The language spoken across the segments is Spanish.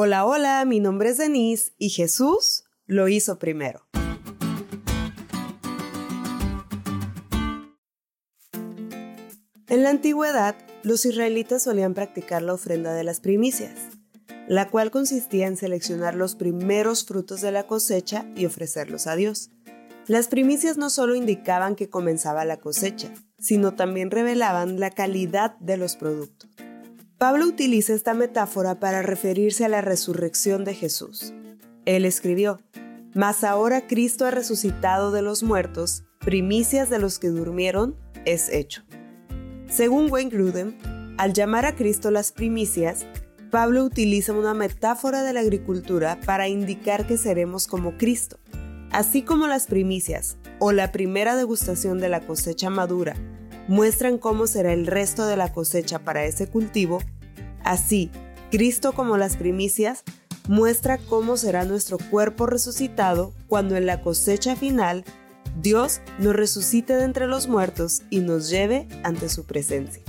Hola, hola, mi nombre es Denise y Jesús lo hizo primero. En la antigüedad, los israelitas solían practicar la ofrenda de las primicias, la cual consistía en seleccionar los primeros frutos de la cosecha y ofrecerlos a Dios. Las primicias no solo indicaban que comenzaba la cosecha, sino también revelaban la calidad de los productos. Pablo utiliza esta metáfora para referirse a la resurrección de Jesús. Él escribió, Mas ahora Cristo ha resucitado de los muertos, primicias de los que durmieron, es hecho. Según Wayne Grudem, al llamar a Cristo las primicias, Pablo utiliza una metáfora de la agricultura para indicar que seremos como Cristo. Así como las primicias o la primera degustación de la cosecha madura muestran cómo será el resto de la cosecha para ese cultivo, así Cristo como las primicias muestra cómo será nuestro cuerpo resucitado cuando en la cosecha final Dios nos resucite de entre los muertos y nos lleve ante su presencia.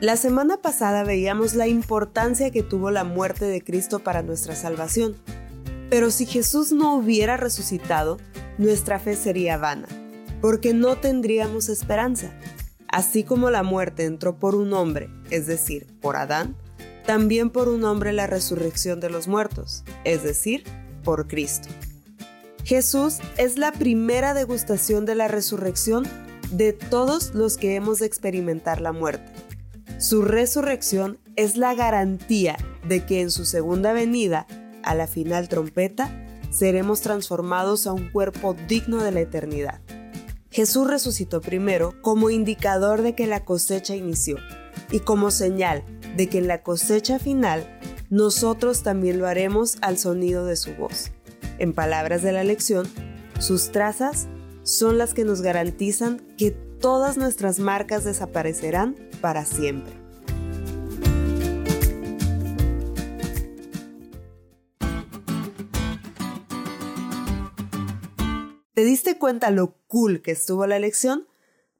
La semana pasada veíamos la importancia que tuvo la muerte de Cristo para nuestra salvación. Pero si Jesús no hubiera resucitado, nuestra fe sería vana, porque no tendríamos esperanza. Así como la muerte entró por un hombre, es decir, por Adán, también por un hombre la resurrección de los muertos, es decir, por Cristo. Jesús es la primera degustación de la resurrección de todos los que hemos de experimentar la muerte. Su resurrección es la garantía de que en su segunda venida, a la final trompeta, seremos transformados a un cuerpo digno de la eternidad. Jesús resucitó primero como indicador de que la cosecha inició y como señal de que en la cosecha final nosotros también lo haremos al sonido de su voz. En palabras de la lección, sus trazas son las que nos garantizan que todas nuestras marcas desaparecerán para siempre. ¿Te diste cuenta lo cool que estuvo la lección?